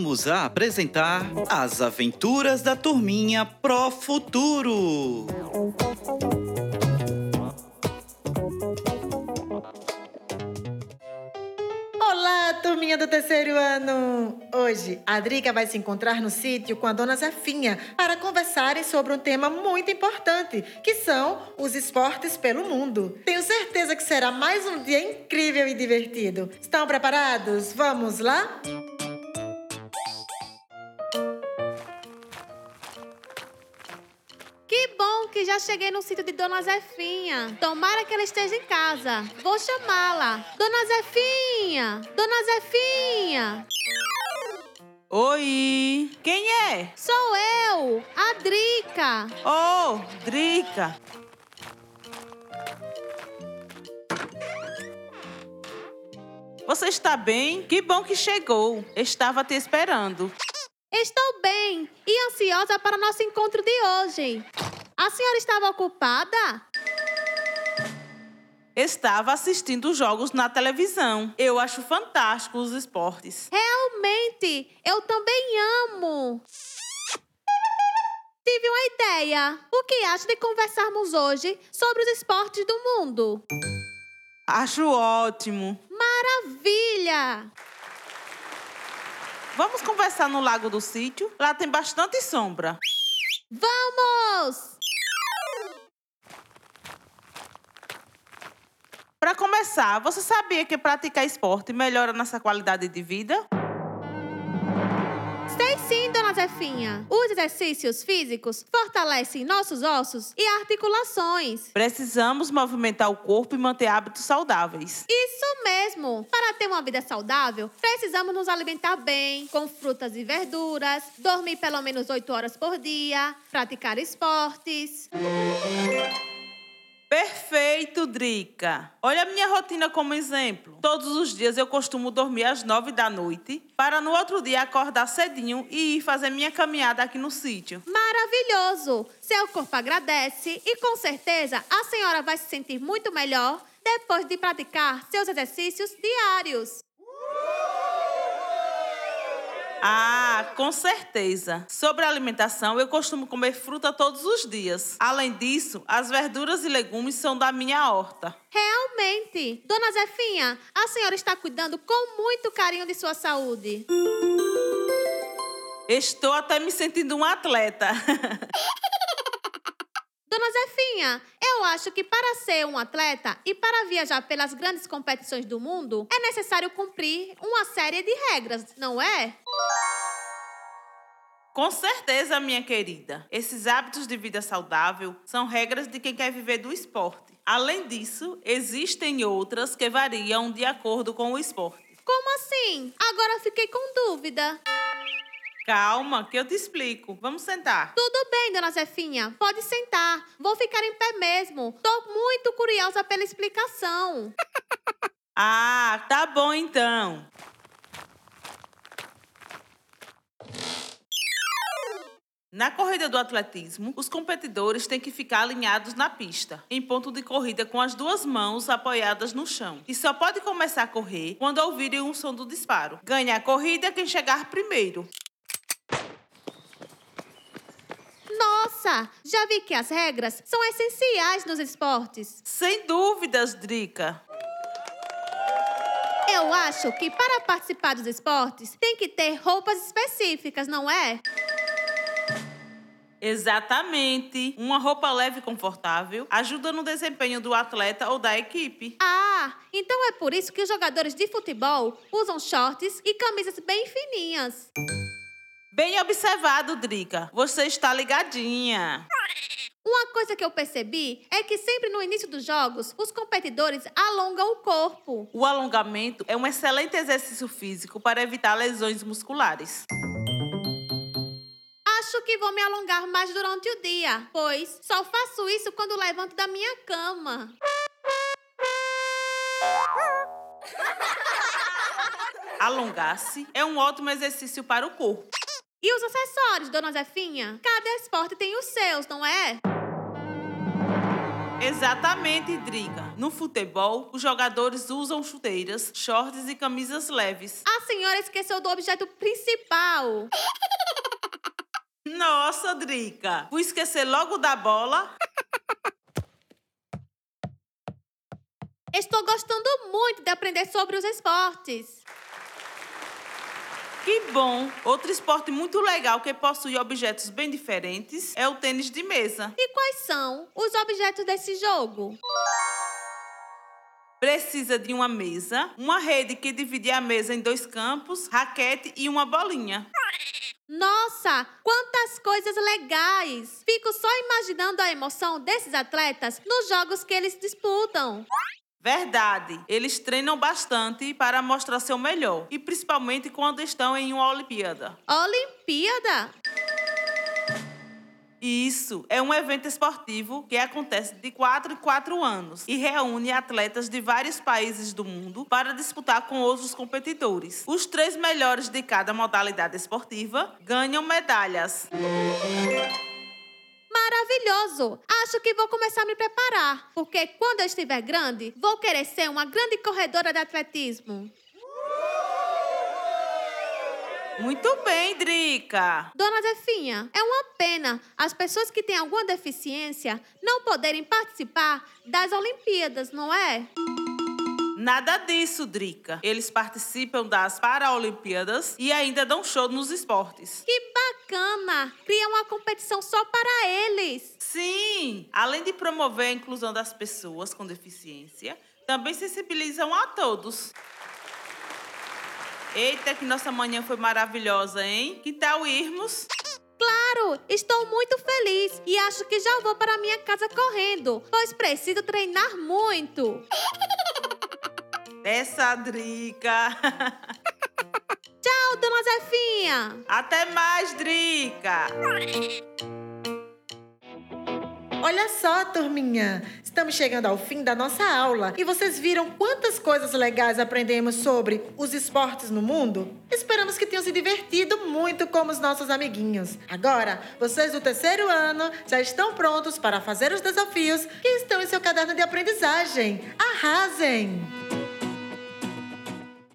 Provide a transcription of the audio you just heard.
voltamos a apresentar As Aventuras da Turminha Pro Futuro. Olá, turminha do terceiro ano! Hoje, a Drica vai se encontrar no sítio com a dona Zefinha para conversarem sobre um tema muito importante, que são os esportes pelo mundo. Tenho certeza que será mais um dia incrível e divertido. Estão preparados? Vamos lá? Que que já cheguei no sítio de Dona Zefinha. Tomara que ela esteja em casa. Vou chamá-la. Dona Zefinha! Dona Zefinha! Oi! Quem é? Sou eu, a Drica. Oh, Drica! Você está bem? Que bom que chegou. Estava te esperando. Estou bem e ansiosa para o nosso encontro de hoje. A senhora estava ocupada? Estava assistindo jogos na televisão. Eu acho fantástico os esportes. Realmente, eu também amo. Tive uma ideia. O que acha de conversarmos hoje sobre os esportes do mundo? Acho ótimo. Maravilha! Vamos conversar no lago do sítio? Lá tem bastante sombra. Vamos! Para começar, você sabia que praticar esporte melhora nossa qualidade de vida? Sei sim, dona Zefinha. Os exercícios físicos fortalecem nossos ossos e articulações. Precisamos movimentar o corpo e manter hábitos saudáveis. Isso mesmo! Para ter uma vida saudável, precisamos nos alimentar bem, com frutas e verduras, dormir pelo menos 8 horas por dia, praticar esportes. Perfeito, Drica. Olha a minha rotina como exemplo. Todos os dias eu costumo dormir às nove da noite, para no outro dia acordar cedinho e ir fazer minha caminhada aqui no sítio. Maravilhoso! Seu corpo agradece e com certeza a senhora vai se sentir muito melhor depois de praticar seus exercícios diários. Ah, com certeza. Sobre a alimentação, eu costumo comer fruta todos os dias. Além disso, as verduras e legumes são da minha horta. Realmente! Dona Zefinha, a senhora está cuidando com muito carinho de sua saúde. Estou até me sentindo um atleta. Dona Zefinha, eu acho que para ser um atleta e para viajar pelas grandes competições do mundo, é necessário cumprir uma série de regras, não é? Com certeza, minha querida. Esses hábitos de vida saudável são regras de quem quer viver do esporte. Além disso, existem outras que variam de acordo com o esporte. Como assim? Agora fiquei com dúvida. Calma, que eu te explico. Vamos sentar. Tudo bem, dona Zefinha. Pode sentar. Vou ficar em pé mesmo. Tô muito curiosa pela explicação. Ah, tá bom então. Na corrida do atletismo, os competidores têm que ficar alinhados na pista, em ponto de corrida com as duas mãos apoiadas no chão. E só pode começar a correr quando ouvirem o som do disparo. Ganha a corrida quem chegar primeiro. Nossa, já vi que as regras são essenciais nos esportes. Sem dúvidas, Drica. Eu acho que para participar dos esportes tem que ter roupas específicas, não é? Exatamente. Uma roupa leve e confortável ajuda no desempenho do atleta ou da equipe. Ah, então é por isso que os jogadores de futebol usam shorts e camisas bem fininhas. Bem observado, Drica. Você está ligadinha. Uma coisa que eu percebi é que sempre no início dos jogos, os competidores alongam o corpo. O alongamento é um excelente exercício físico para evitar lesões musculares. Acho que vou me alongar mais durante o dia, pois só faço isso quando levanto da minha cama. Alongar-se é um ótimo exercício para o corpo. E os acessórios, dona Zefinha? Cada esporte tem os seus, não é? Exatamente, Drica. No futebol, os jogadores usam chuteiras, shorts e camisas leves. A senhora esqueceu do objeto principal. Nossa, Drica. Vou esquecer logo da bola. Estou gostando muito de aprender sobre os esportes. Que bom! Outro esporte muito legal que possui objetos bem diferentes é o tênis de mesa. E quais são os objetos desse jogo? Precisa de uma mesa, uma rede que divide a mesa em dois campos, raquete e uma bolinha. Nossa, quantas coisas legais! Fico só imaginando a emoção desses atletas nos jogos que eles disputam. Verdade. Eles treinam bastante para mostrar seu melhor, e principalmente quando estão em uma Olimpíada. Olimpíada? Isso é um evento esportivo que acontece de 4 em 4 anos e reúne atletas de vários países do mundo para disputar com outros competidores. Os três melhores de cada modalidade esportiva ganham medalhas. Maravilhoso! Acho que vou começar a me preparar, porque quando eu estiver grande, vou querer ser uma grande corredora de atletismo. Muito bem, Drica. Dona Zefinha, é uma pena as pessoas que têm alguma deficiência não poderem participar das Olimpíadas, não é? Nada disso, Drica. Eles participam das Paralimpíadas e ainda dão show nos esportes. Que bacana! Cria uma competição só para eles. Sim! Além de promover a inclusão das pessoas com deficiência, também sensibilizam a todos. Eita, que nossa manhã foi maravilhosa, hein? Que tal irmos? Claro, estou muito feliz e acho que já vou para minha casa correndo, pois preciso treinar muito. Essa Drica. Tchau, dona Zefinha. Até mais, Drica. Olha só, turminha! Estamos chegando ao fim da nossa aula e vocês viram quantas coisas legais aprendemos sobre os esportes no mundo? Esperamos que tenham se divertido muito como os nossos amiguinhos. Agora, vocês do terceiro ano já estão prontos para fazer os desafios que estão em seu caderno de aprendizagem. Arrasem!